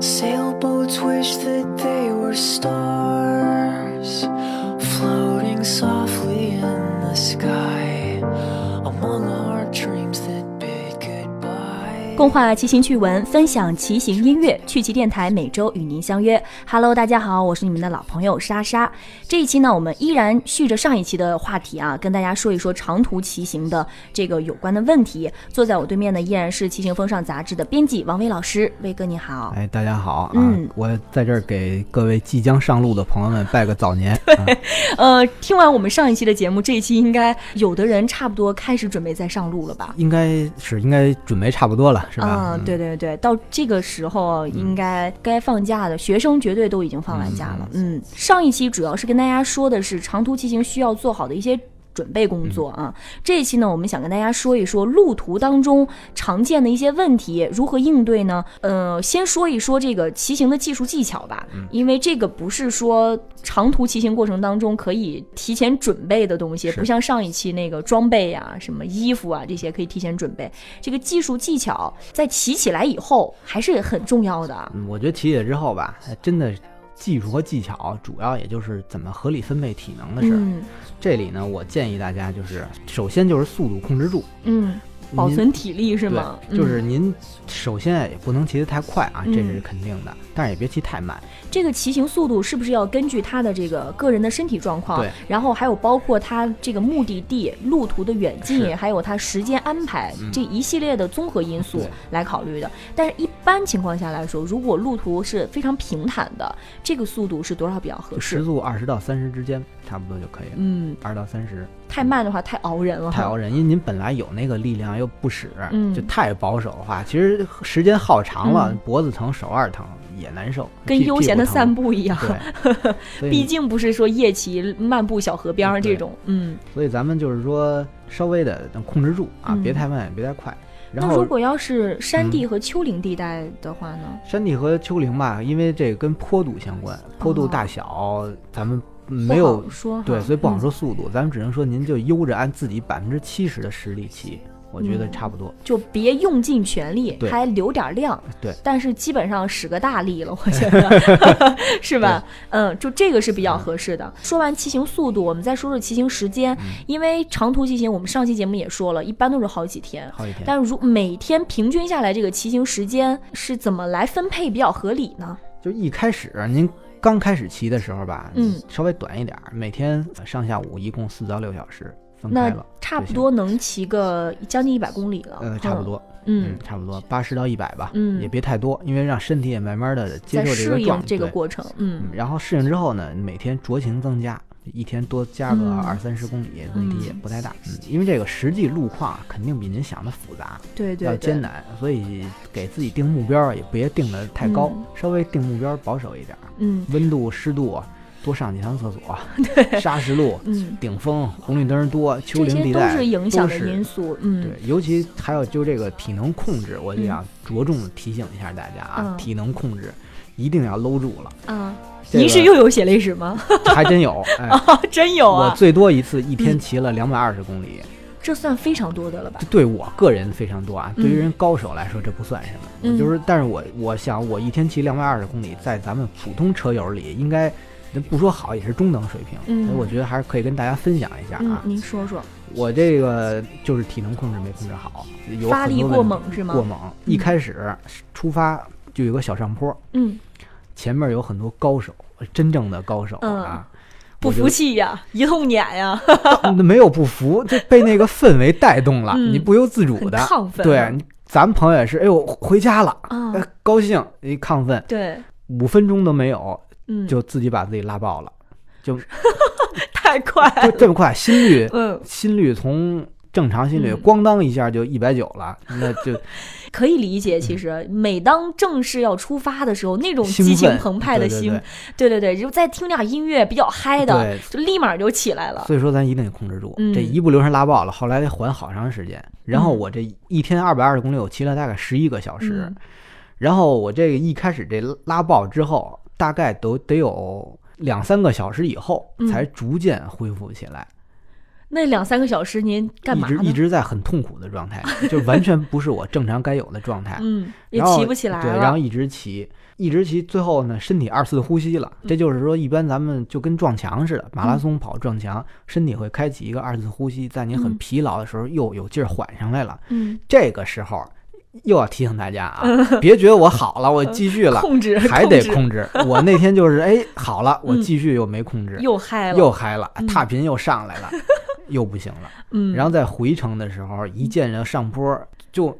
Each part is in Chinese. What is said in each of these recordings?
Sailboats wish that they were stars, floating softly in the sky among our dreams that. 共话骑行趣闻，分享骑行音乐，趣骑电台每周与您相约。Hello，大家好，我是你们的老朋友莎莎。这一期呢，我们依然续着上一期的话题啊，跟大家说一说长途骑行的这个有关的问题。坐在我对面的依然是《骑行风尚》杂志的编辑王威老师，威哥你好。哎，大家好啊！嗯我在这儿给各位即将上路的朋友们拜个早年。啊呃，听完我们上一期的节目，这一期应该有的人差不多开始准备再上路了吧？应该是应该准备差不多了，是吧？啊、嗯对对对，到这个时候应该该放假的学生绝对都已经放完假了。嗯，上一期主要是跟大家说的是长途骑行需要做好的一些。准备工作啊，这一期呢，我们想跟大家说一说路途当中常见的一些问题，如何应对呢？呃，先说一说这个骑行的技术技巧吧，因为这个不是说长途骑行过程当中可以提前准备的东西，不像上一期那个装备呀、什么衣服啊这些可以提前准备。这个技术技巧在骑起来以后还是很重要的。嗯我觉得骑起来之后吧，还真的技术和技巧主要也就是怎么合理分配体能的事儿。嗯。这里呢，我建议大家就是首先就是速度控制住，嗯，保存体力是吗？就是嗯您首先也不能骑得太快啊，这是嗯肯定的，但是也别骑太慢。这个骑行速度是不是要根据他的这个个人的身体状况对，然后还有包括他这个目的地、路途的远近，还有他时间安排、嗯这一系列的综合因素来考虑的。但是，一般情况下来说，如果路途是非常平坦的，这个速度是多少比较合适？时速二十到三十之间，差不多就可以了。嗯，二到三十太慢的话太熬人了，太熬人，因为您本来有那个力量又不使，嗯就太保守的话，其实时间耗长了，嗯脖子疼、手腕疼也难受，跟悠闲的散。步一样。毕竟不是说夜骑漫步小河边儿这种，嗯。所以咱们就是说稍微的能控制住啊，嗯别太慢，也别太快。那如果要是山地和丘陵地带的话呢？山地和丘陵吧，因为这个跟坡度相关，坡度大小咱们没有说，对，所以不好嗯说速度，咱们只能说您就悠着按自己百分之七十的实力骑，我觉得嗯差不多。就别用尽全力，还留点量。对但是基本上使个大力了，我觉得 是吧？嗯，就这个是比较合适的。说完骑行速度，我们再说说骑行时间，嗯因为长途骑行，我们上期节目也说了，一般都是好几天。好几天。但如每天平均下来，这个骑行时间是怎么来分配比较合理呢？就一开始您刚开始骑的时候吧，嗯，稍微短一点儿，每天上下午一共四到六小时分开了，差不多能骑个将近一百公里了。呃，差不多，嗯，差不多八十到一百吧，嗯。也别太多，因为让身体也慢慢的接受这个状适应这个过程，嗯。嗯，然后适应之后呢，每天酌情增加，一天多加个嗯。二三十公里，问题也不太大。嗯，因为这个实际路况啊肯定比您想的复杂，对对对，要艰难，所以给自己定目标也别定的太高，嗯。稍微定目标保守一点儿，嗯。温度、湿度啊多上几趟厕所，砂石路。嗯，顶峰、红绿灯多、丘陵地带是影响的因素，嗯，对，尤其还有就这个体能控制，我就想着重地提醒一下大家啊，嗯。体能控制一定要搂住了。啊，这您是又有血泪史吗？还真有，真有我啊，最多一次一嗯天骑了两百二十公里，这算非常多的了吧？这？对我个人非常多啊，嗯。对于人高手来说这不算什么。就是，但是我我想我一天骑两百二十公里，在咱们普通车友里应该。不说好也是中等水平，嗯。所以我觉得还是可以跟大家分享一下嗯啊，。您说说，我这个就是体能控制没控制好，有发力过猛是吗？过猛，一开始出发就有个小上坡，嗯，前面有很多高手，真正的高手啊，不服气呀，一通撵呀，那 没有不服，就被那个氛围带动了，嗯。你不由自主很的，亢奋，对，咱们朋友也是，哎呦回家了，高兴，一亢奋，对，五分钟都没有，嗯，就自己把自己拉爆了，就 太快就，这么快，心率嗯，心率从正常心率嗯。咣当一下就一百九了，那就 可以理解。其实每当正式要出发的时候，那种激情澎湃的心，对对对，就再听点音乐比较嗨的对，就立马就起来了。所以说咱一定得控制住，嗯这一不留神拉爆了，后来得缓好长时间。然后嗯我这一天二百二十公里，我骑了大概十一个小时。嗯然后我这个一开始这拉爆之后，大概都得有两三个小时以后嗯才逐渐恢复起来。那两三个小时您干嘛？一直一直在很痛苦的状态，就完全不是我正常该有的状态。嗯，也骑不起来对，然后一直骑，一直骑，最后呢，身体二次呼吸了。嗯这就是说，一般咱们就跟撞墙似的，马拉松跑撞墙，身体会开启一个二次呼吸，在你很嗯疲劳的时候又有劲儿缓上来了。嗯，这个时候又要提醒大家啊，别觉得我好了，我继续了，控制还得控制。我那天就是 哎好了，我嗯继续又没控制，又嗨了，又嗨了，嗯踏频又上来了，又不行了。嗯，然后在回程的时候，一见着上坡就。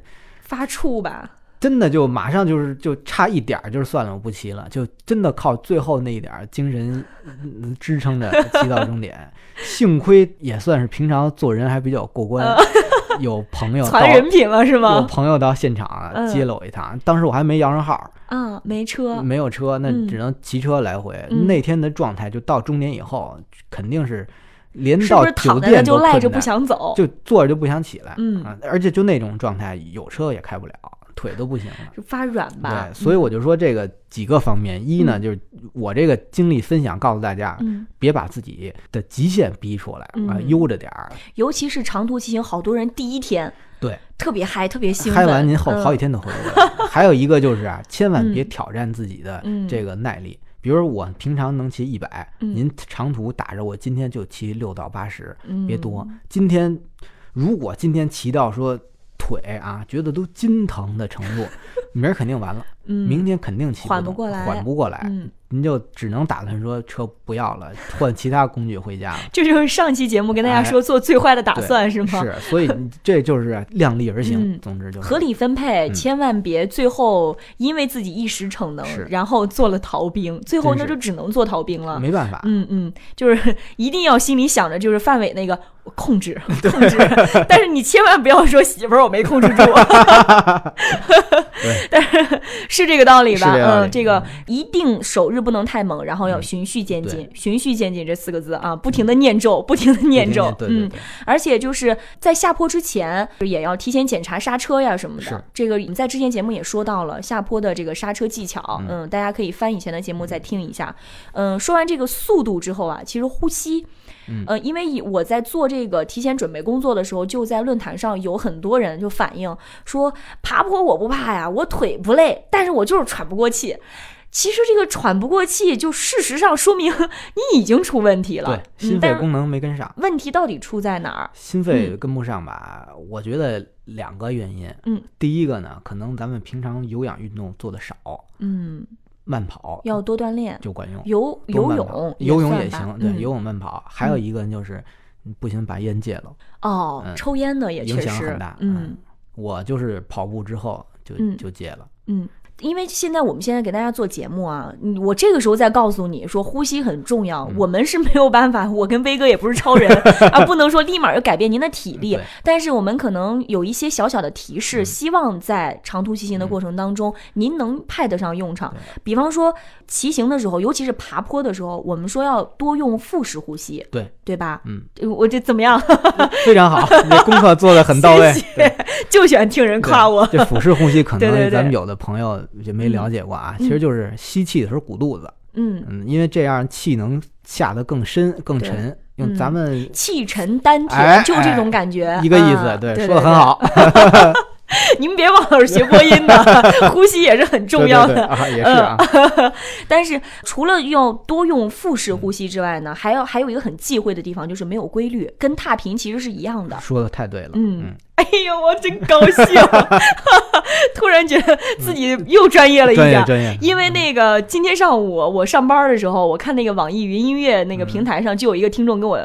发怵吧。真的就马上就是就差一点儿，就是算了，我不骑了，就真的靠最后那一点儿精神嗯支撑着骑到终点。幸亏也算是平常做人还比较过关，有朋友到传人品了是吗有？朋友到现场嗯接了我一趟，当时我还没摇上号，嗯，没车。没有车，那嗯只能骑车来回。嗯那天的状态就到终点以后，肯定是连到酒店都就赖着不想走？就坐着就不想起来，嗯啊，而且就那种状态，有车也开不了，腿都不行了。就发软吧。对，所以我就说这个几个方面，一呢嗯就是我这个经历分享，告诉大家，嗯，别把自己的极限逼出来悠着点儿，尤其是长途骑行，好多人第一天对，特别嗨，特别兴奋，嗨完您后嗯好几天都回不来。还有一个就是啊，千万别嗯挑战自己的嗯这个耐力。比如我平常能骑一百，嗯您长途打着我今天就骑六到八十，别多嗯。今天如果今天骑到说腿啊觉得都筋疼的程度，明儿肯定完了，嗯，明天肯定缓不过来缓不过来。嗯，您就只能打算说车不要了，换其他工具回家了。这就是上期节目跟大家说做最坏的打对算是吗？是，所以这就是量力而行。嗯总之就是合理分配，嗯千万别最后因为自己一时逞能，然后做了逃兵，最后那就只能做逃兵了。没办法。嗯嗯，就是一定要心里想着，就是范伟那个控制控制，但是你千万不要说媳妇儿我没控制住，对，但是是这个道理吧？嗯，这个一定首日不能太猛，然后要嗯循序渐进对，循序渐进这四个字啊，不停的念咒，不停的念咒，嗯，而且就是在下坡之前，也要提前检查刹车呀什么的。这个你在之前节目也说到了下坡的这个刹车技巧，嗯嗯，大家可以翻以前的节目再听一下。嗯，说完这个速度之后啊，其实呼吸。嗯呃，因为以我在做这个提前准备工作的时候，就在论坛上有很多人就反映说，爬坡我不怕呀，我腿不累，但是我就是喘不过气。其实这个喘不过气，就事实上说明你已经出问题了。对，心肺功能没跟上，问题到底出在哪儿？心肺跟不上吧？我觉得两个原因。嗯，第一个呢，可能咱们平常有氧运动做的少，嗯，慢跑要多锻炼，就管用。游游泳游泳也行，对，嗯游泳慢跑。还有一个就是，不行把烟戒了，哦，嗯抽烟的也影响很大。嗯，我就是跑步之后就嗯就戒了。嗯。因为现在我们现在给大家做节目啊，嗯我这个时候再告诉你说呼吸很重要，嗯我们是没有办法，我跟威哥也不是超人啊，不能说立马就改变您的体力，但是我们可能有一些小小的提示，嗯希望在长途骑行的过程当中，您能派得上用场。比方说骑行的时候，尤其是爬坡的时候，我们说要多用腹式呼吸，对对吧？嗯，呃我这怎么样？非常好，你这功课做的很到位。谢谢对就喜欢听人夸我。这腹式呼吸可能咱们有的朋友就没了解过啊，其实就是吸气的时候鼓肚子，嗯，嗯，因为这样气能下得更深更沉。用嗯咱们气沉丹哎田，就这种感觉，一个意思，啊对，说的很。好，对 您别忘了是学播音的，呼吸也是很重要的。对对对啊，也是啊，但是除了要多用腹式呼吸之外呢，还要还有一个很忌讳的地方，就是没有规律，跟踏频其实是一样的。说的太对了，嗯，哎呦，我真高兴，突然觉得自己又专业了一点。因为那个今天上午我上班的时候，我看那个网易云音乐那个平台上就有一个听众跟我。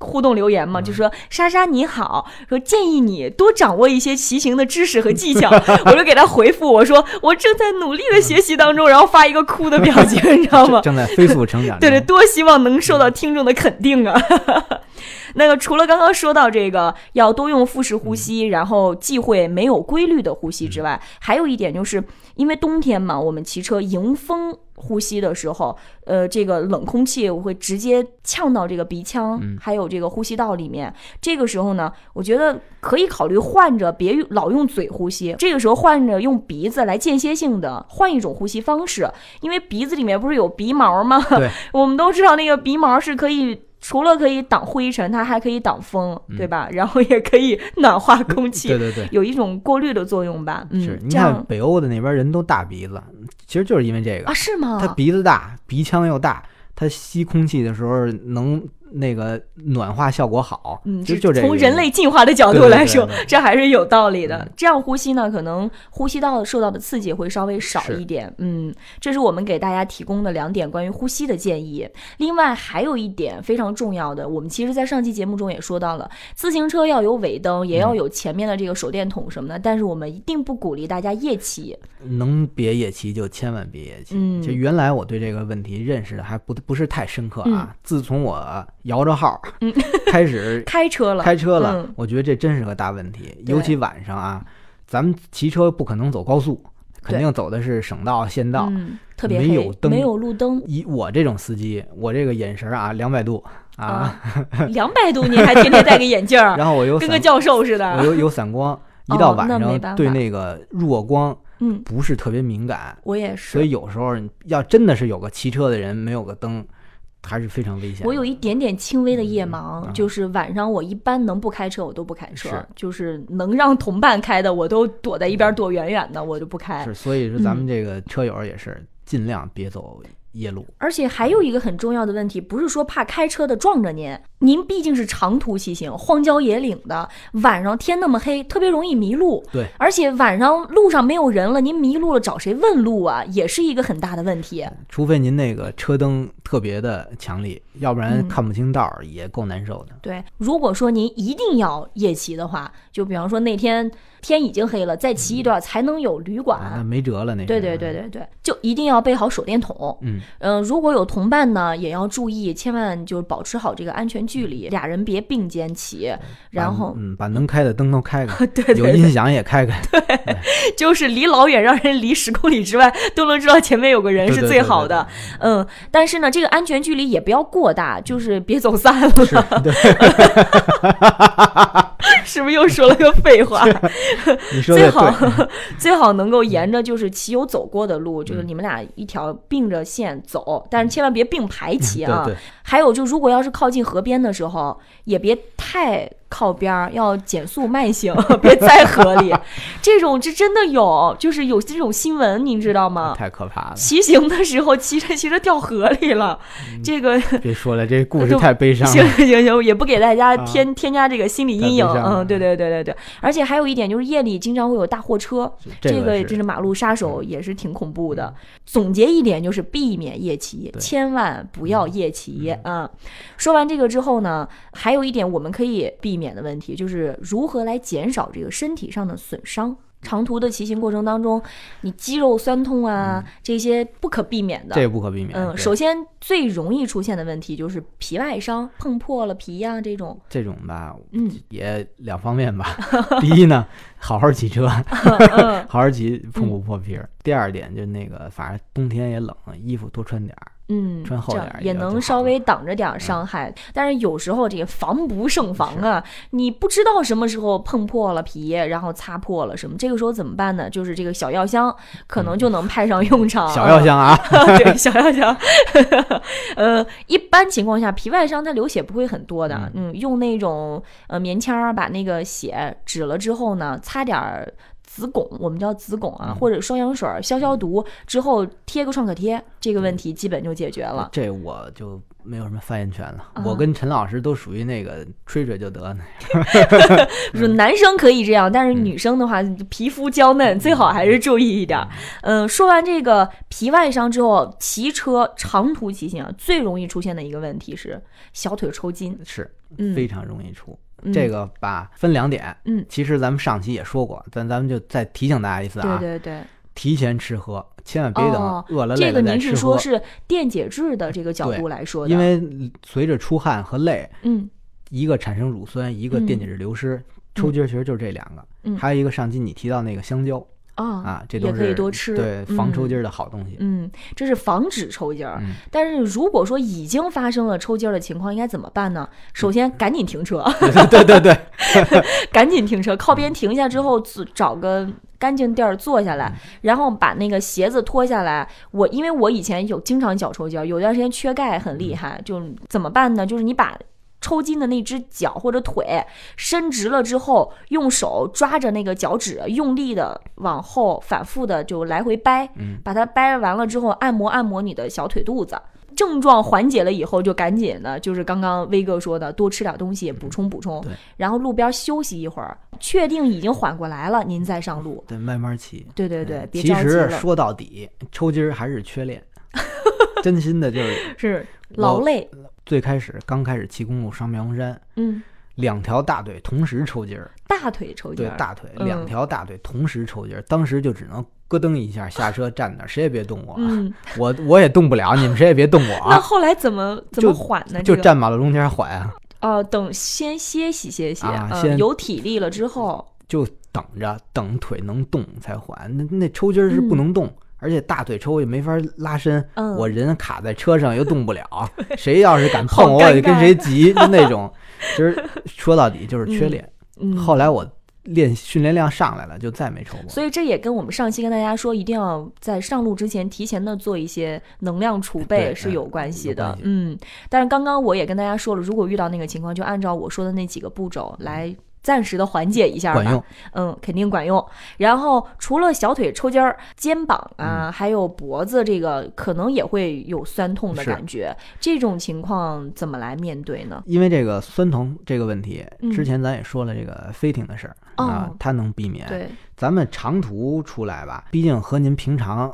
互动留言嘛，就说莎莎你好，说建议你多掌握一些骑行的知识和技巧。我就给他回复我说我正在努力的学习当中，然后发一个哭的表情，你知道吗正？在飞速成长。对对，多希望能受到听众的肯定啊！那个除了刚刚说到这个要多用腹式呼吸，然后忌讳没有规律的呼吸之外，还有一点就是因为冬天嘛，我们骑车迎风呼吸的时候，呃，这个冷空气会直接呛到这个鼻腔，嗯还有这个呼吸道里面。这个时候呢，我觉得可以考虑换着别老用嘴呼吸，这个时候换着用鼻子来间歇性的换一种呼吸方式，因为鼻子里面不是有鼻毛吗？对，我们都知道那个鼻毛是可以除了可以挡灰尘，它还可以挡风，对吧？然后也可以暖化空气，对 对对，有一种过滤的作用吧。嗯，是你看北欧的那边人都大鼻子，其实就是因为这个啊，，是吗？他鼻子大，鼻腔又大，他吸空气的时候能那个暖化效果好，嗯，其实就这个从人类进化的角度来说对对，这还是有道理的嗯。这样呼吸呢，可能呼吸道受到的刺激会稍微少一点。嗯，这是我们给大家提供的两点关于呼吸的建议。另外还有一点非常重要的，我们其实在上期节目中也说到了，自行车要有尾灯，也嗯要有前面的这个手电筒什么的，但是我们一定不鼓励大家夜骑。能别夜骑就千万别夜骑。嗯就原来我对这个问题认识的还不不是太深刻啊，自从我摇着号嗯。开始 开车了，开车了，嗯。我觉得这真是个大问题，尤其晚上啊，咱们骑车不可能走高速，肯定走的是省道、县道。嗯，特别，没有灯没有路灯，以我这种司机，我这个眼神啊，两百度啊，两百度你还天天戴个眼镜儿，然后我又，跟个教授似的。我的。有有散光，一哦到晚上对那个弱光嗯，不是特别敏感，我也是。所以有时候要真的是有个骑车的人没有个灯，还是非常危险。我有一点点轻微的夜盲，嗯就是晚上我一般能不开车我都不开车，是就是能让同伴开的我都躲在一边躲远远的，我就不开是，。所以说咱嗯们这个车友也是尽量别走夜路。而且还有一个很重要的问题，不是说怕开车的撞着您，您毕竟是长途骑行，荒郊野岭的，晚上天那么黑，特别容易迷路。对，而且晚上路上没有人了，您迷路了找谁问路啊，也是一个很大的问题。除非您那个车灯特别的强力，要不然嗯看不清道儿也够难受的。对，如果说您一定要夜骑的话，就比方说那天天已经黑了，再骑一段才能有旅馆。没辙了，那是对对对，对对，就一定要备好手电筒。嗯，嗯、如果有同伴呢，也要注意，千万就保持好这个安全距离，俩人别并肩骑。然后把，嗯，把能开的灯都开开，对对对，有音响也开开。对 就是离老远，让人离十公里之外都能知道前面有个人是最好的。嗯，但是呢，这个安全距离也不要过大，就是别走散了。是不是又说了个废话？你说最的好对。最好能够沿着就是骑友走过的路，嗯就是你们俩一条并着线走，但是千万别并排骑啊。对对，还有就如果要是靠近河边的时候，也别太靠边儿，要减速慢行，别在河里。这种这真的有，就是有这种新闻，您知道吗？太可怕了。骑行的时候骑着骑着掉河里了，这个别说了，这故事太悲伤行了。行行，也不给大家啊添、添加这个心理阴影。嗯，对对对对对。而且还有一点就是夜里经常会有大货车，这个是真是马路杀手，也是挺恐怖的。总结一点就是避免夜骑，千万不要夜骑啊、说完这个之后呢，还有一点我们可以避免的问题就是如何来减少这个身体上的损伤。长途的骑行过程当中，你肌肉酸痛啊，这些不可避免的。这不可避免。嗯，首先最容易出现的问题就是皮外伤，碰破了皮呀、这种。这种吧，嗯也两方面吧。第一呢，好好骑车，嗯 好好骑，碰不破皮儿。第二点就那个，反正冬天也冷，衣服多穿点儿。嗯，穿厚这样也点儿也能稍微挡着点儿伤害，但是有时候这个防不胜防啊，你不知道什么时候碰破了皮，然后擦破了什么，这个时候怎么办呢？就是这个小药箱可能就能派上用场。小药箱啊，对，小药箱。呃，一般情况下，皮外伤它流血不会很多的。嗯，用那种呃棉签儿把那个血止了之后呢，擦点儿子汞，我们叫子汞啊，或者双氧水消消毒之后贴个创可贴，这个问题基本就解决了。这我就没有什么发言权了。啊我跟陈老师都属于那个吹吹就得呢。就是男生可以这样，但是嗯女生的话，皮肤娇嫩，最好还是注意一点。嗯，说完这个皮外伤之后，骑车长途骑行啊，最容易出现的一个问题是小腿抽筋。是嗯非常容易出。嗯这个吧，分两点。嗯，其实咱们上期也说过，咱咱们就再提醒大家一次啊，对对对，提前吃喝，千万别等哦饿了累这个您。是说是电解质的这个角度来说的，因为随着出汗和累，嗯。一个产生乳酸，一个嗯。电解质流失，抽筋儿其实就是这两个。嗯。还有一个上期你提到那个香蕉，啊啊，这都也可以是多吃，对防抽筋儿。的好东西。嗯，这是防止抽筋儿。嗯但是如果说已经发生了抽筋儿的情况，应该怎么办呢？首先赶紧停车，对对对，赶紧停车，靠边停下之后，自找个干净地儿坐下嗯来，然后把那个鞋子脱下来。我因为我以前有经常脚抽筋儿，有段时间缺钙很厉害，就怎么办呢？就是你把。抽筋的那只脚或者腿伸直了之后，用手抓着那个脚趾，用力的往后反复的就来回掰，嗯把它掰完了之后，按摩按摩你的小腿肚子。症状缓解了以后，就赶紧的，就是刚刚威哥说的，多吃点东西，补充补充对。然后路边休息一会儿，确定已经缓过来了，您再上路。对，慢慢骑。对对对，别其着急了，实说到底，抽筋儿还是缺练。真心的，就是是劳累。最开始刚开始骑公路上妙峰山，嗯，两条大腿同时抽筋儿，大腿抽筋儿，对大腿嗯。两条大腿同时抽筋儿，当时就只能咯噔一下下车站那儿，谁也别动我啊，嗯，我我也动不了，你们谁也别动我那啊，后来怎么怎么缓呢？就这个？站马路中间缓啊，哦，等先歇息歇息，嗯啊先有体力了之后，就等着等腿能动才缓。那那抽筋儿是不能动，而且大腿抽也没法拉伸，嗯我人卡在车上又动不了，谁要是敢碰我，我就跟谁急，就那种。其实说到底就是缺练。嗯，后来我练训练量上来了，就再没抽过。所以这也跟我们上期跟大家说，一定要在上路之前提前的做一些能量储备是有关系的嗯，但是刚刚我也跟大家说了，如果遇到那个情况，就按照我说的那几个步骤来。暂时的缓解一下吧，管用，嗯，肯定管用。然后除了小腿抽筋儿、肩膀啊，嗯还有脖子这个，可能也会有酸痛的感觉。这种情况怎么来面对呢？因为这个酸疼这个问题，嗯之前咱也说了这个飞艇的事儿、啊哦，它能避免。对，咱们长途出来吧，毕竟和您平常，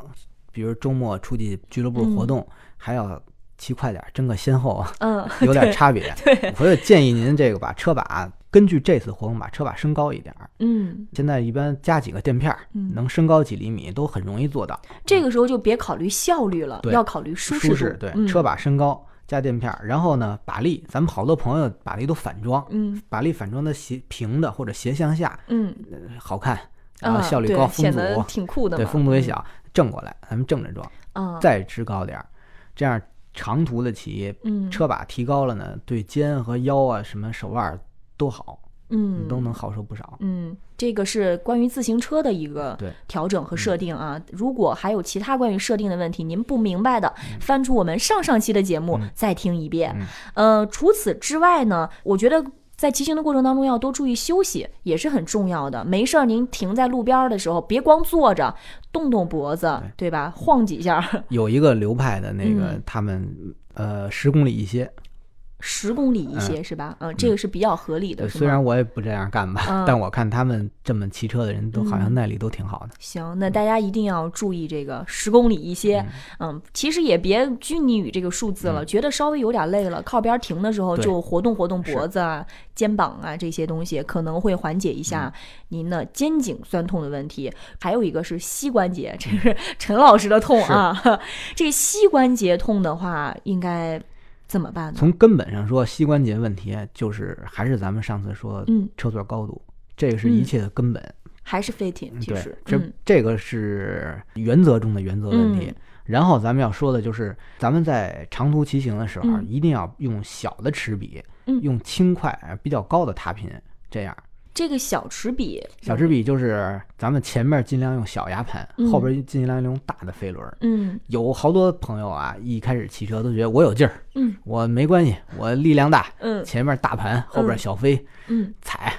比如周末出去俱乐部活动，还要骑快点儿，争个先后啊，嗯，有点对差别。对，所以建议您这个把车把根据这次活动把车把升高一点儿。嗯，现在一般加几个垫片能升高几厘米都很容易做到。这个时候就别考虑效率了，对。要考虑舒适度。舒适对，嗯、车把升高加垫片儿，然后呢，把力，咱们好多朋友把力都反装，嗯。把力反装的斜平的或者斜向下，嗯，呃好看，然后效率高，风阻挺酷的。对风阻也小，正过来，咱们正着装，啊，再支高点儿，这样长途的骑，嗯车把提高了呢，对肩和腰啊什么手腕儿都好，嗯都能好受不少。嗯，这个是关于自行车的一个对调整和设定啊。如果还有其他关于设定的问题，您不明白的，翻出我们上上期的节目、嗯再听一遍。嗯呃，除此之外呢，我觉得。在骑行的过程当中，要多注意休息，也是很重要的。没事儿，您停在路边的时候，别光坐着，动动脖子，对吧？晃几下，有一个流派的那个嗯，他们呃十公里一歇，十公里一些、是吧？嗯，这个是比较合理的？虽然我也不这样干吧，嗯但我看他们这么骑车的人都好像嗯耐力都挺好的。行，那大家一定要注意这个十公里一些，嗯，其实也别拘泥于这个数字了，觉得稍微有点累了，靠边停的时候就活动活动脖子啊、肩膀啊这些东西，可能会缓解一下您的肩颈酸痛的问题。还有一个是膝关节，这是陈老师的痛啊。这个膝关节痛的话，应该怎么办呢？从根本上说，膝关节问题就是还是咱们上次说嗯车座高度，这个是一切的根本。还是飞艇，其对实，，这嗯这个是原则中的原则问题嗯。然后咱们要说的就是，咱们在长途骑行的时候，嗯一定要用小的齿比，嗯用轻快比较高的踏频，这样。这个小齿比，小齿比就是咱们前面尽量用小牙盘，嗯后边尽量用大的飞轮。嗯有好多朋友啊，一开始骑车都觉得我有劲儿，嗯我没关系，我力量大，嗯前面大盘，后边嗯小飞，嗯，踩，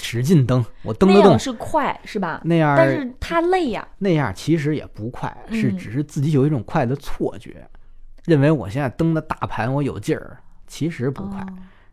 使劲蹬，我蹬得动。那样是快是吧？那样但是它累呀、那样其实也不快，是嗯只是自己有一种快的错觉，认为我现在蹬的大盘我有劲儿，其实不快。哦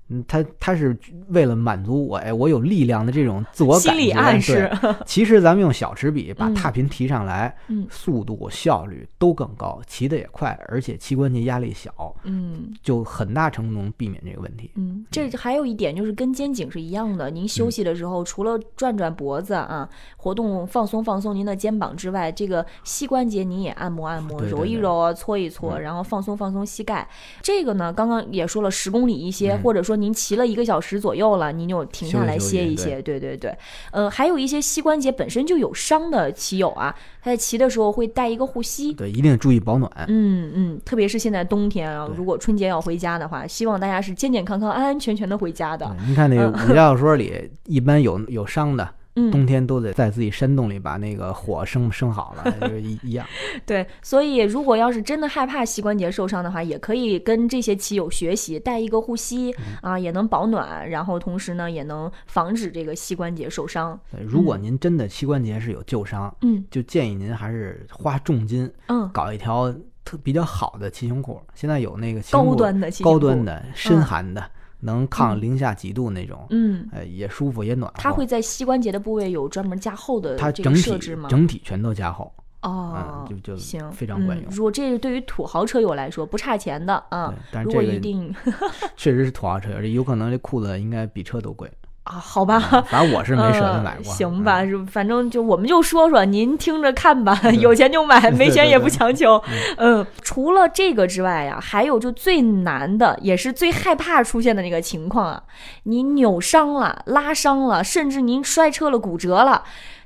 嗯，他他是为了满足我，哎，我有力量的这种自我感觉。心理暗示，其实咱们用小齿比把嗯踏频提上来，嗯速度效率都更高，骑得也快，而且膝关节压力小。嗯就很大程度能避免这个问题。嗯，这还有一点就是跟肩颈是一样的，您休息的时候除了转转脖子啊，活动放松放松您的肩膀之外，这个膝关节您也按摩按摩，对对对揉一揉啊，搓一搓，嗯然后放松放松膝盖。这个呢，刚刚也说了十公里一些，嗯或者说您骑了一个小时左右了，您就停下来歇一歇。对对对，呃，还有一些膝关节本身就有伤的骑友啊，他在骑的时候会带一个护膝。对，一定注意保暖。嗯嗯，特别是现在冬天啊，如果春节要回家的话，希望大家是健健康康、安安全全的回家的。对您看那个武侠小说里，一般有有伤的，嗯，冬天都得在自己山洞里把那个火生生好了，就是一一样。对，所以如果要是真的害怕膝关节受伤的话，也可以跟这些骑友学习，带一个护膝啊，也能保暖，然后同时呢，也能防止这个膝关节受伤。对，如果您真的膝关节是有旧伤，嗯就建议您还是花重金嗯，搞一条特比较好的骑行裤。现在有那个高端的骑行高端的、深寒的，能抗零下几度那种，嗯，呃，也舒服也暖和。它会在膝关节的部位有专门加厚的这个它整体？整体全都加厚。哦，嗯就就行，非常管用嗯如果这是对于土豪车友来说不差钱的啊对，但是这个一定确实是土豪车，友有可能这裤子应该比车都贵。啊，好吧。反正我是没舍得买嗯过。行吧，反正就我们就说说，您听着看吧，有钱就买，没钱也不强求。嗯，除了这个之外呀，还有就最难的，也是最害怕出现的那个情况啊，你扭伤了、拉伤了，甚至您摔车了、骨折了。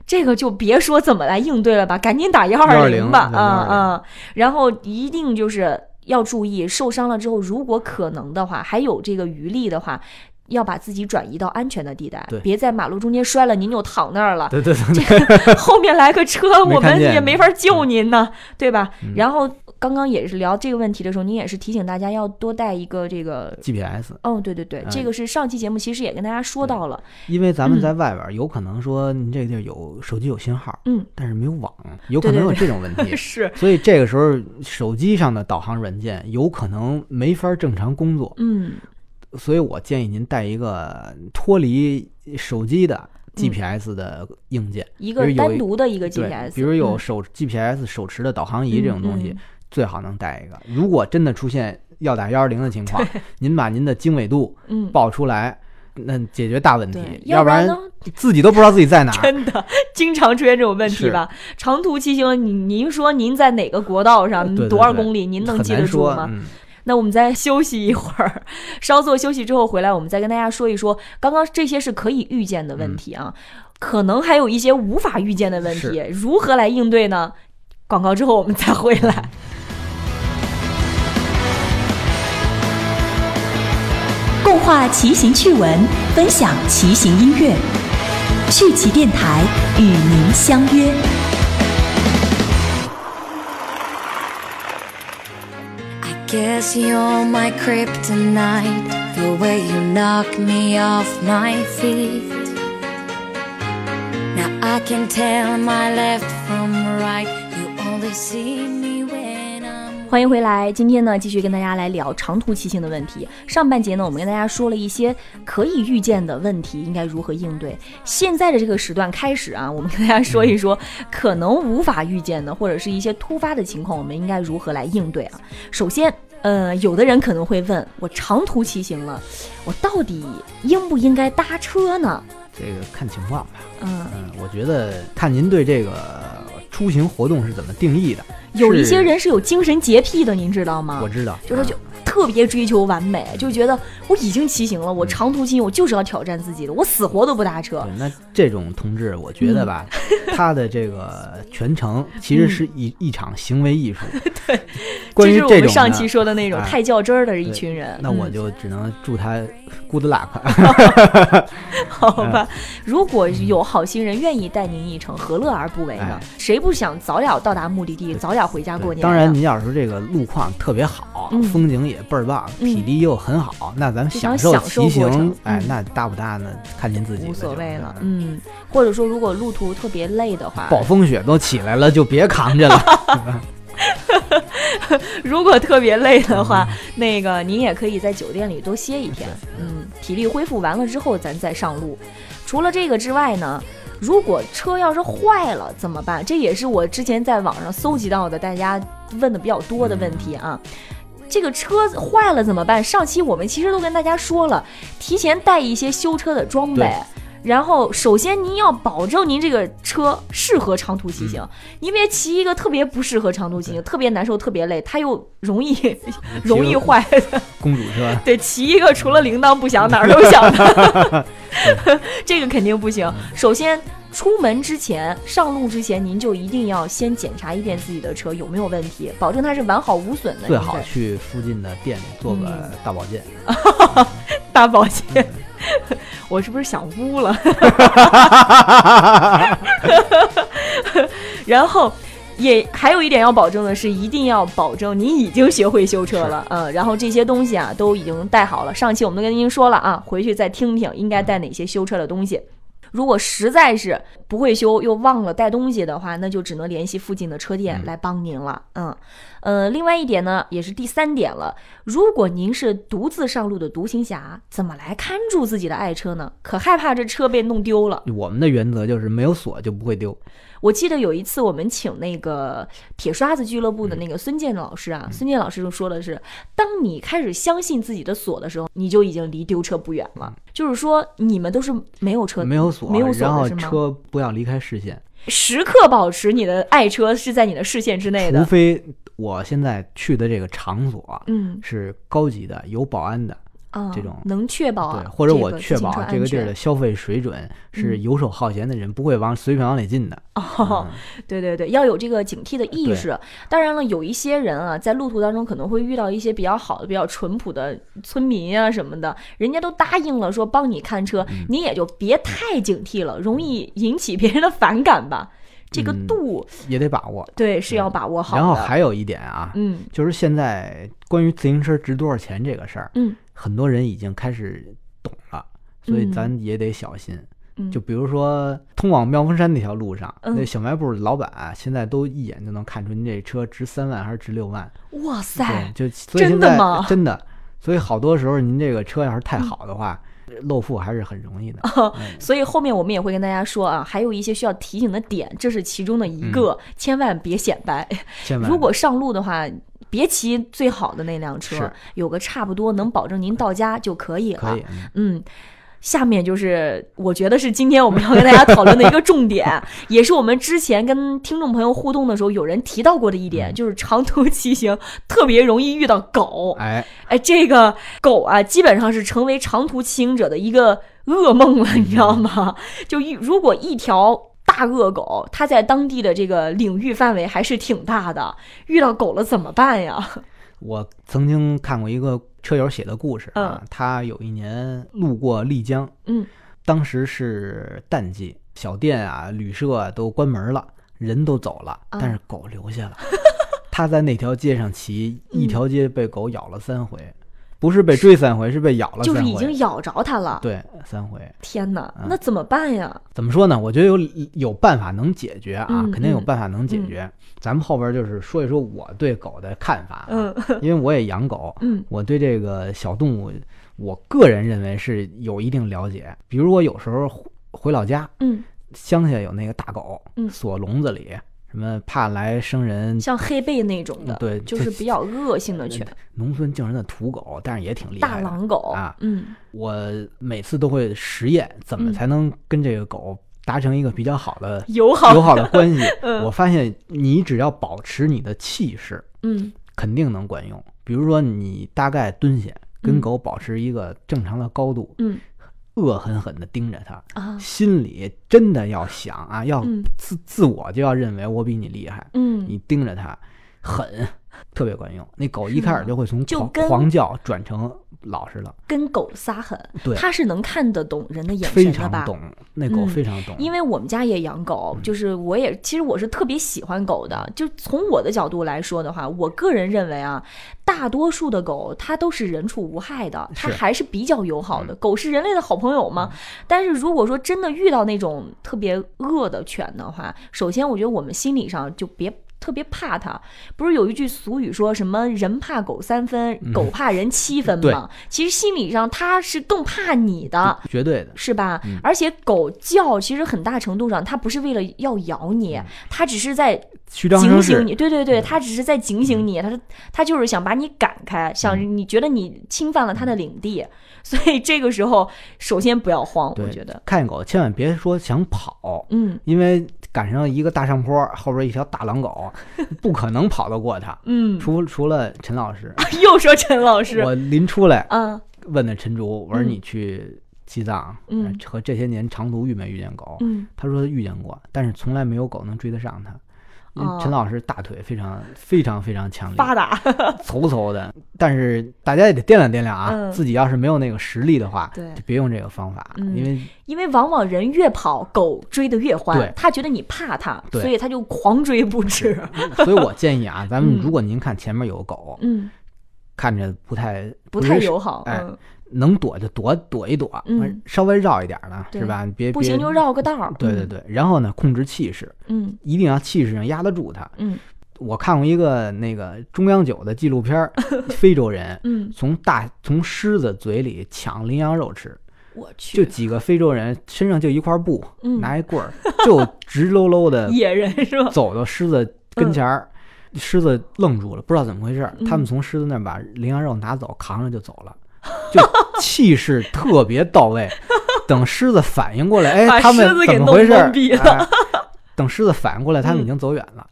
这个就别说怎么来应对了吧，赶紧打幺二零吧，对啊120啊！然后一定就是要注意，受伤了之后，如果可能的话，还有这个余力的话，要把自己转移到安全的地带，别在马路中间摔了，您就躺那儿了。对对对，后面来个车，我们也没法救您呢，对吧？嗯。然后刚刚也是聊这个问题的时候，您也是提醒大家要多带一个这个。GPS，哦，对对对，哎。这个是上期节目其实也跟大家说到了，因为咱们嗯。在外边有可能说您这个地儿有手机有信号，嗯，但是没有网，有可能有这种问题。是，所以这个时候，手机上的导航软件有可能没法正常工作，嗯所以我建议您带一个脱离手机的 GPS 的硬件，嗯一个单独的一个 GPS，，比如有嗯手 GPS 手持的导航仪这种东西，最好能带一个。如果真的出现要打幺二零的情况，您把您的经纬度嗯，报出来，那解决大问题，，要不然，自己都不知道自己在哪儿。真的经常出现这种问题吧？长途骑行，您您说您在哪个国道上，多少公里，您能记得住吗？嗯，那我们再休息一会儿，稍作休息之后回来，我们再跟大家说一说，刚刚这些是可以预见的问题啊，可能还有一些无法预见的问题，如何来应对呢？广告之后我们再回来。共话骑行趣闻，分享骑行音乐。趣骑电台与您相约。Guess you're my kryptonite, the way you knock me off my feet. Now I can tell my left from right, you only see me when. 欢迎回来，今天呢继续跟大家来聊长途骑行的问题。上半节呢，我们跟大家说了一些可以预见的问题，应该如何应对。现在的这个时段开始啊，我们跟大家说一说可能无法预见的，或者是一些突发的情况，我们应该如何来应对啊。首先，呃，有的人可能会问，我长途骑行了，我到底应不应该搭车呢？这个看情况吧。嗯，嗯，我觉得看您对这个出行活动是怎么定义的。有一些人是有精神洁癖的，您知道吗？我知道，就是就特别追求完美，就觉得我已经骑行了，我长途骑行我就是要挑战自己的，我死活都不搭车对，。那这种同志，我觉得吧，嗯 他的这个全程其实是一、一场行为艺术。对，关于这是我们上期说的那种哎太较真儿的一群人。那我嗯就只能祝他 good luck。好吧，如果有好心人愿意带您一程，何乐而不为呢哎？谁不想早点到达目的地，早点回家过年？当然，，您要是这个路况特别好，嗯风景也倍儿棒，嗯体力又很好，那咱们享受骑行，哎嗯，那大不大呢？看您自己无所谓了。嗯嗯，或者说如果路途特别累的话，暴风雪都起来了，就别扛着了。如果特别累的话，那个您也可以在酒店里多歇一天，嗯，体力恢复完了之后咱再上路。除了这个之外呢，如果车要是坏了怎么办？这也是我之前在网上搜集到的大家问的比较多的问题啊。这个车子坏了怎么办？上期我们其实都跟大家说了，提前带一些修车的装备。然后，首先您要保证您这个车适合长途骑嗯行，您别骑一个特别不适合长途骑行，特别难受、特别累，它又容易 容易坏的。公主车，对，骑一个除了铃铛不响，哪儿都响的，这个肯定不行。首先，出门之前、上路之前，您就一定要先检查一遍自己的车有没有问题，保证它是完好无损的。最好去附近的店里做个嗯大保健。大保健。我是不是想污了？然后。也还有一点要保证的是，一定要保证您已经学会修车了，嗯，然后这些东西啊都已经带好了。上期我们都跟您说了啊，回去再听听应该带哪些修车的东西。如果实在是不会修又忘了带东西的话，那就只能联系附近的车店来帮您了。嗯，呃，另外一点呢，也是第三点了。如果您是独自上路的独行侠，怎么来看住自己的爱车呢？可害怕这车被弄丢了。我们的原则就是没有锁就不会丢。我记得有一次我们请那个铁刷子俱乐部的那个孙健老师啊，孙健老师就说的是，当你开始相信自己的锁的时候，你就已经离丢车不远了。就是说，你们都是没有车，没有锁，没有锁然后的是吗？车不要离开视线，时刻保持你的爱车是在你的视线之内的。除非我现在去的这个场所嗯是高级的、有保安的，啊，这种能确保对，或者我确保这个地儿的消费水准是嗯游手好闲的人不会往随便往里进的。哦，对对对，要有这个警惕的意对识。当然了，有一些人啊，在路途当中可能会遇到一些比较好的、比较淳朴的村民啊什么的，人家都答应了说帮你看车，嗯你也就别太警惕了，容易引起别人的反感吧。这个嗯度，也得把握。对，是要把握好的。然后还有一点啊，嗯就是现在关于自行车值多少钱这个事儿，嗯很多人已经开始懂了，所以嗯咱也得小心。嗯，就比如说通往妙峰山那条路上，嗯那小卖部老板啊现在都一眼就能看出您这车值三万还是值六万。哇塞对，，就所以真现在的吗真的，所以好多时候您这个车要是太好的话，漏富还是很容易的。嗯所以后面我们也会跟大家说啊，还有一些需要提醒的点，这是其中的一嗯个，千万别显摆。千万如果上路的话，别骑最好的那辆车，有个差不多能保证您到家就可以了。可以，嗯嗯。下面就是我觉得是今天我们要跟大家讨论的一个重点，也是我们之前跟听众朋友互动的时候有人提到过的一点，嗯就是长途骑行特别容易遇到狗。哎，哎，这个狗啊，基本上是成为长途骑行者的一个噩梦了，你知道吗？就一如果一条大恶狗，它在当地的这个领域范围还是挺大的，遇到狗了怎么办呀？我曾经看过一个车友写的故事啊，他有一年路过丽江，嗯，当时是淡季，小店啊、旅社啊都关门了，人都走了，啊。但是狗留下了。他在那条街上骑，嗯。一条街被狗咬了三回，不是被追三回，是被咬了三回。就是已经咬着它了。对三回。天哪，嗯那怎么办呀？怎么说呢？我觉得有有办法能解决啊，嗯肯定有嗯办法能解决。咱们后边就是说一说我对狗的看法、啊，嗯因为我也养狗，嗯我对这个小动物，我个人认为是有一定了解。比如我有时候回回老家，嗯，乡下有那个大狗，嗯锁笼子里，什么怕来生人，像黑背那种的，对就是比较恶性的犬，农村叫人的土狗，但是也挺厉害大。狼狗啊嗯我每次都会实验，怎么嗯才能跟这个狗达成一个比较好的 友好友好的关系。嗯我发现你只要保持你的气势，嗯肯定能管用。比如说你大概蹲下，跟嗯狗保持一个正常的高度，嗯恶狠狠地盯着他，啊。心里真的要想啊，要嗯。自自我就要认为我比你厉害，嗯。你盯着他，狠，特别管用。那狗一开始就会从狂狂叫转成老实了，跟狗撒狠，对它是能看得懂人的眼非神的吧？常懂，那狗嗯非常懂，因为我们家也养狗，嗯就是我也其实我是特别喜欢狗的。就从我的角度来说的话，我个人认为啊，大多数的狗它都是人畜无害的，它还是比较友好的。狗是人类的好朋友嘛。但是如果说真的遇到那种特别恶的犬的话，首先我觉得我们心理上就别。特别怕它。不是有一句俗语说什么“人怕狗三分，狗怕人七分”对吗？其实心理上它是更怕你的。绝对的。是吧？而且狗叫，其实很大程度上，它不是为了要咬你，它只是在警醒你。对对对，它只是在警醒你，它是它就是想把你赶开，想你觉得你侵犯了它的领地，所以这个时候首先不要慌，我觉得，看见狗千万别说想跑，嗯因为赶上一个大上坡，后边一条大狼狗，不可能跑得过他。嗯，除除了陈老师，又说陈老师，我临出来嗯。问的陈竹，我说嗯你去西藏，嗯。呃和这些年长途遇没遇见狗？嗯。他说他遇见过，但是从来没有狗能追得上他。因为哦陈老师大腿非常非常非常强力，发达，嗖嗖的。但是大家也得掂量掂量啊，嗯自己要是没有那个实力的话，对就别用这个方法，嗯因为因为往往人越跑，狗追得越欢对，它觉得你怕它，对所以它就狂追不止。所以我建议啊，咱们嗯如果您看前面有狗，嗯，看着不太不太是友好，哎嗯，能躲就躲躲一躲，嗯。稍微绕一点呢，是吧？别别不行就绕个道儿。对对对，然后呢，控制气势，嗯。一定要气势上压得住他。嗯。我看过一个那个中央九的纪录片儿，非洲人嗯，从大从狮子嘴里抢羚羊肉吃，我去，就几个非洲人身上就一块布，嗯。拿一棍儿，就直搂搂的 野人是吧？走到狮子跟前儿，狮子愣住了，不知道怎么回事他们从狮子那儿把羚羊肉拿走，扛着就走了，就气势特别到位。等狮子反应过来，哎，他们怎么回事哎等狮子反应过来，他们已嗯经走远了。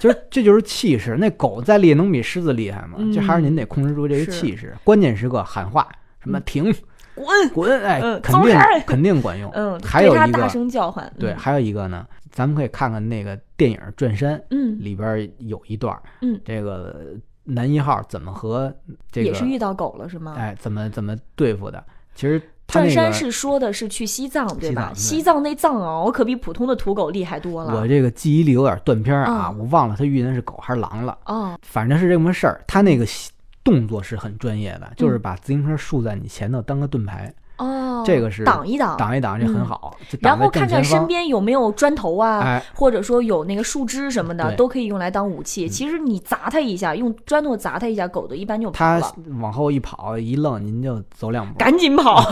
就是这就是气势。那狗再厉害，能比狮子厉害吗？嗯这还是您得控制住这个气势。关键时刻喊话，什么嗯停、滚，滚，哎，嗯肯定肯定管用。嗯，还有一个大声叫唤，对，嗯还有一个呢，咱们可以看看那个电影《转山》。嗯，里边有一段，嗯这个男一号怎么和这个也是遇到狗了是吗？哎怎么怎么对付的？其实他转那个山是说的是去西藏对吧？西藏那藏獒可比普通的土狗厉害多了。我这个记忆力有点断片啊，嗯我忘了他遇见是狗还是狼了，哦，反正是这么事儿。他那个动作是很专业的，就是嗯把自行车竖在你前头当个盾牌，哦，这个是挡一挡，挡一挡，这很嗯好。就然后看看身。边有没有砖头啊，哎，或者说有那个树枝什么的，都可以用来当武器。其实你砸它一下，用砖头砸它一下，狗子一般就跑他了，往后一跑一愣，您就走两步。赶紧跑。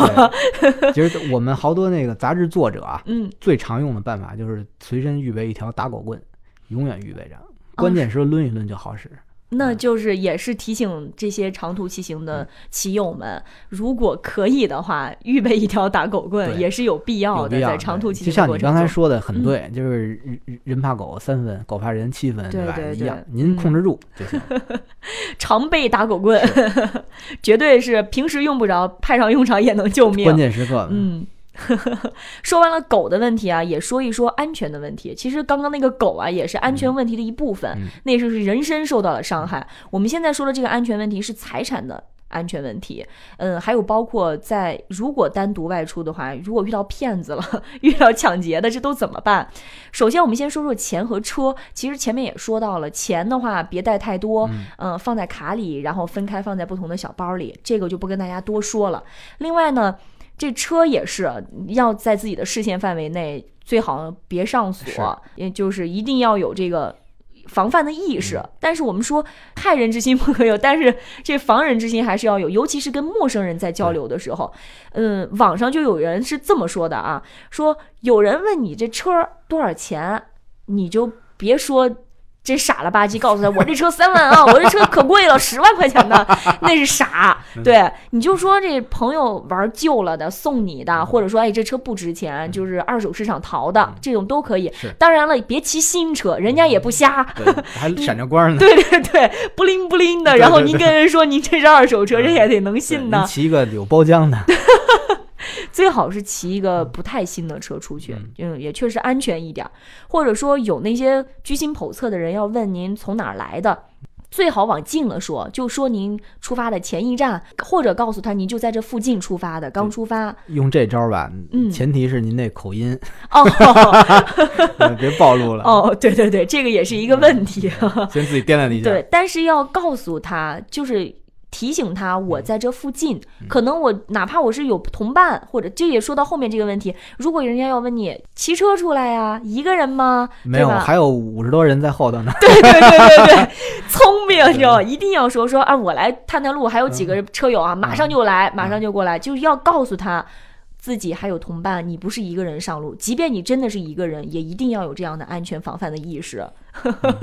对，其实我们好多那个杂志作者啊，嗯，最常用的办法就是随身预备一条打狗棍，永远预备着，哦关键时候抡一抡就好使。那就是也是提醒这些长途骑行嗯的骑友们，如果可以的话，预备一条打狗棍也是有必要的，在长途骑行就像你。刚才说的很嗯对，就是人怕狗三分，狗怕人七分，对吧一样，您控制住就行。常备打狗棍，绝对是平时用不着，派上用场也能救命。关键时刻，嗯，说完了狗的问题啊，也说一说安全的问题。其实刚刚那个狗啊，也是安全问题的一部分，嗯那就是人身受到了伤害。我们现在说的这个安全问题是财产的。安全问题，嗯，还有包括在如果单独外出的话，如果遇到骗子了，遇到抢劫的，这都怎么办？首先，我们先说说钱和车。其实前面也说到了，钱的话别带太多，嗯、放在卡里，然后分开放在不同的小包里，这个就不跟大家多说了。另外呢，这车也是要在自己的视线范围内，最好别上锁，也就是一定要有这个。防范的意识，但是我们说害人之心不可有，但是这防人之心还是要有，尤其是跟陌生人在交流的时候。嗯，网上就有人是这么说的啊，说有人问你这车多少钱，你就别说这傻了吧唧，告诉他我这车三万啊，我这车可贵了，十万块钱的，那是傻。对，你就说这朋友玩旧了的送你的，或者说哎这车不值钱，就是二手市场淘的，这种都可以是。当然了，别骑新车，人家也不瞎。对，还闪着光呢。对对对，不灵不灵的，然后您跟人说您这是二手车，嗯人也得能信呢。骑一个有包浆的，最好是骑一个不太新的车出去，嗯，也确实安全一点儿。或者说有那些居心叵测的人要问您从哪儿来的。最好往近了说，就说您出发的前一站，或者告诉他您就在这附近出发的，刚出发。用这招吧，嗯前提是您那口音哦 别暴露了，哦，对对对，这个也是一个问题。先自己掂量一下。对，但是要告诉他，就是提醒他我在这附近，可能我哪怕我是有同伴，或者这也说到后面这个问题，如果人家要问你骑车出来呀、一个人吗？没有，还有五十多人在后头呢。对对对对对，聪明，你知道吗？一定要说说啊，我来探探路，还有几个车友啊，马上就来，马上就过来，就是要告诉他。自己还有同伴，你不是一个人上路，即便你真的是一个人，也一定要有这样的安全防范的意识。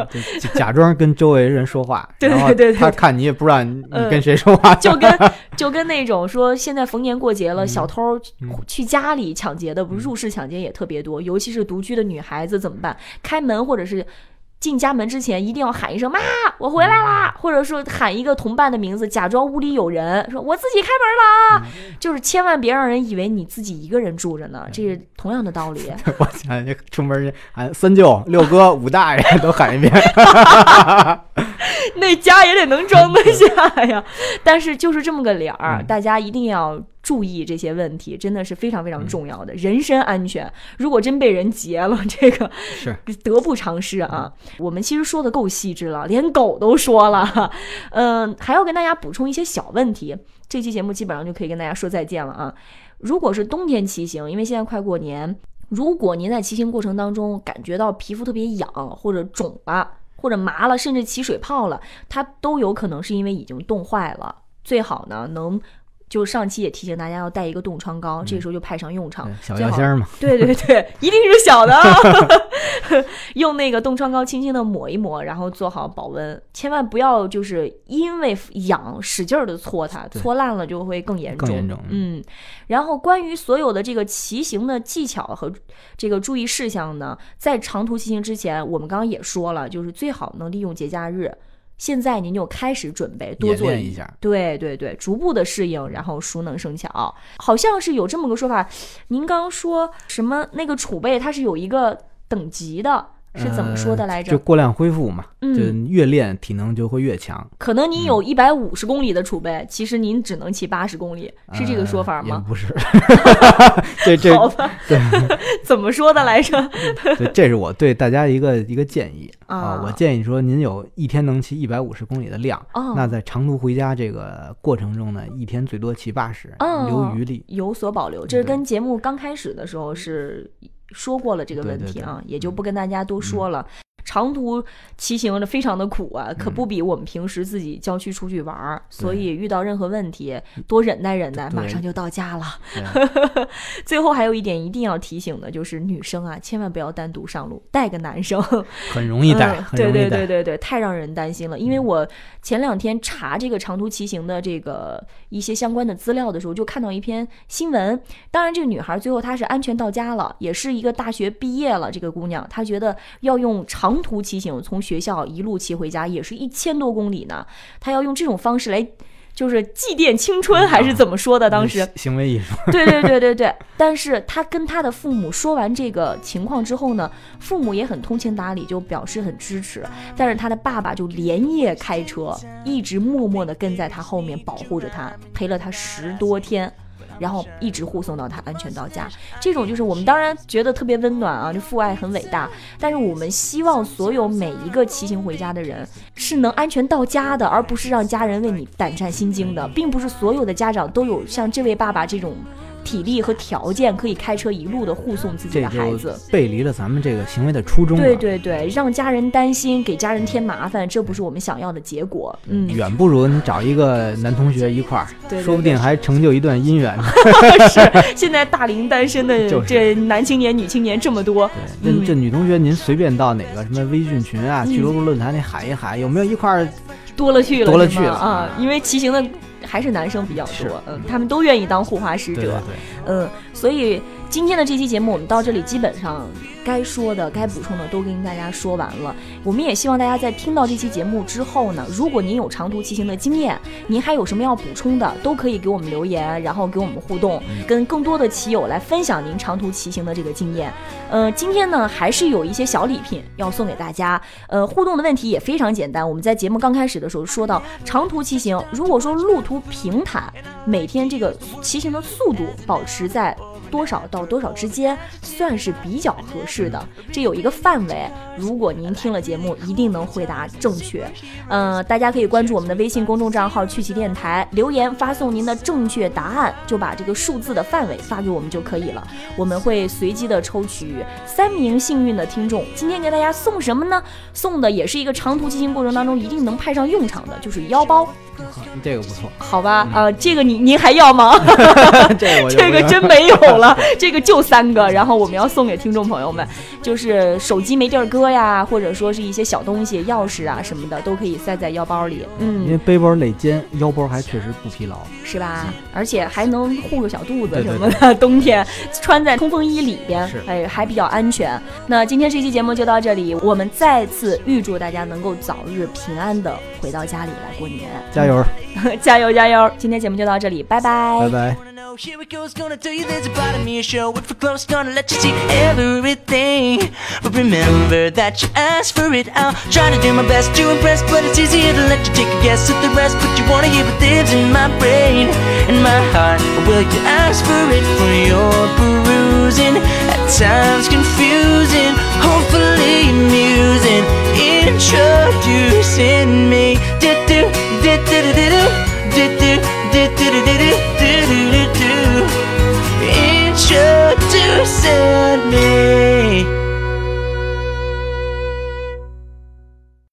就假 假装跟周围人说话，对对对他看你也不知道你跟谁说话，就跟 就跟那种说现在逢年过节了，小偷嗯去家里抢劫的，不是入室抢劫也特别多，尤其是独居的女孩子怎么办？开门或者是。进家门之前一定要喊一声“妈，我回来啦”，或者说喊一个同伴的名字，假装屋里有人，说我自己开门了啊，就是千万别让人以为你自己一个人住着呢，这是同样的道理。我想就出门喊三舅、六哥、五大爷都喊一遍。那家也得能装得下呀。但是就是这么个理儿，大家一定要注意这些问题，真的是非常非常重要的、人身安全。如果真被人劫了，这个是 得不偿失啊。我们其实说的够细致了，连狗都说了。嗯、还要跟大家补充一些小问题。这期节目基本上就可以跟大家说再见了啊。如果是冬天骑行，因为现在快过年，如果您在骑行过程当中感觉到皮肤特别痒或者肿了，或者麻了，甚至起水泡了，它都有可能是因为已经冻坏了。最好呢能。就上期也提醒大家要带一个冻疮膏，这个时候就派上用场对。小药箱嘛，对对对，一定是小的啊！用那个冻疮膏轻轻的抹一抹，然后做好保温，千万不要就是因为痒使劲儿的搓它，搓烂了就会更严重。更严重嗯，然后关于所有的这个骑行的技巧和这个注意事项呢，在长途骑行之前，我们刚刚也说了，就是最好能利用节假日。现在您就开始准备，多做一下。对对对，逐步的适应，然后熟能生巧。好像是有这么个说法，您刚刚说什么那个储备它是有一个等级的，是怎么说的来着？就过量恢复嘛，嗯就越练体能就会越强。可能您有一百五十公里的储备，其实您只能骑八十公里，是这个说法吗？不是，这这好吧，怎么说的来着？对，这是我对大家一个一个建议啊啊。我建议说，您有一天能骑一百五十公里的量，哦那在长途回家这个过程中呢，一天最多骑八十，哦留余力。有所保留，这是跟节目刚开始的时候是说过了这个对对对问题啊，也就不跟大家多说了。长途骑行的非常的苦啊，可不比我们平时自己郊区出去玩儿，所以遇到任何问题多忍耐忍耐，马上就到家了。最后还有一点一定要提醒的就是女生啊，千万不要单独上路，带个男生。很容易带，嗯对对。对对对，太让人担心了。因为我前两天查这个长途骑行的这个一些相关的资料的时候，就看到一篇新闻。当然，这个女孩最后她是安全到家了，也是一个大学毕业了。这个姑娘她觉得要用长途骑行从学校一路骑回家，也是一千多公里呢。他要用这种方式来。就是祭奠青春，还是怎么说的？当时行 行为艺术，对对对对对，但是他跟他的父母说完这个情况之后呢，父母也很通情达理，就表示很支持。但是他的爸爸就连夜开车，一直默默地跟在他后面保护着他，陪了他十多天。然后一直护送到他安全到家，这种就是我们当然觉得特别温暖啊，这父爱很伟大。但是我们希望所有每一个骑行回家的人是能安全到家的，而不是让家人为你胆战心惊的，并不是所有的家长都有像这位爸爸这种体力和条件，可以开车一路的护送自己这的孩子。背离了咱们这个行为的初衷。对对对，让家人担心，给家人添麻烦，这不是我们想要的结果。嗯，远不如你找一个男同学一块儿，对对说不定还成就一段姻缘呢。是现在大龄单身的 这男青年、女青年这么多，那这女同学，您随便到哪个什么微信群啊、嗯俱乐部论坛里喊一喊，有没有一块儿？多了去了，多了去了啊！因为骑行的还是男生比较多，嗯，他们都愿意当护花使者，对。嗯，所以今天的这期节目我们到这里基本上该说的、该补充的都跟大家说完了。我们也希望大家在听到这期节目之后呢，如果您有长途骑行的经验，您还有什么要补充的，都可以给我们留言，然后给我们互动，跟更多的骑友来分享您长途骑行的这个经验。呃，今天呢还是有一些小礼品要送给大家。呃，互动的问题也非常简单，我们在节目刚开始的时候说到，长途骑行，如果说路途平坦，每天这个骑行的速度保持在多少到多少之间，算是比较合适的。这有一个范围，如果您听了节目，一定能回答正确。嗯、大家可以关注我们的微信公众账号“趣奇电台”，留言发送您的正确答案，就把这个数字的范围发给我们就可以了。我们会随机的抽取三名幸运的听众。今天给大家送什么呢？送的也是一个长途骑行过程当中一定能派上用场的，就是 腰包。这个不错，好吧，啊、这个你您还要吗？这个真没有了，这个就三个，然后我们要送给听众朋友们，就是手机没地儿搁呀，或者说是一些小东西、钥匙啊什么的，都可以塞在腰包里，嗯，因为背包累肩，腰包还确实不疲劳。是吧？而且还能护个小肚子什么的，冬天穿在冲锋衣里边是，哎，还比较安全。那今天这期节目就到这里，我们再次预祝大家能够早日平安的回到家里来过年，加油，加油加油！今天节目就到这里，拜拜拜拜。Here we go, it's gonna tell you there's a part of me a show. If we're close, gonna let you see everything. But remember that you asked for it. I'll try to do my best to impress, but it's easier to let you take a guess at the rest. But you wanna hear what lives in my brain and my heart. Will you ask for it for your perusing? At times confusing, hopefully amusing. Introducing me. Do do do do do do do do do do do do do do what you do me.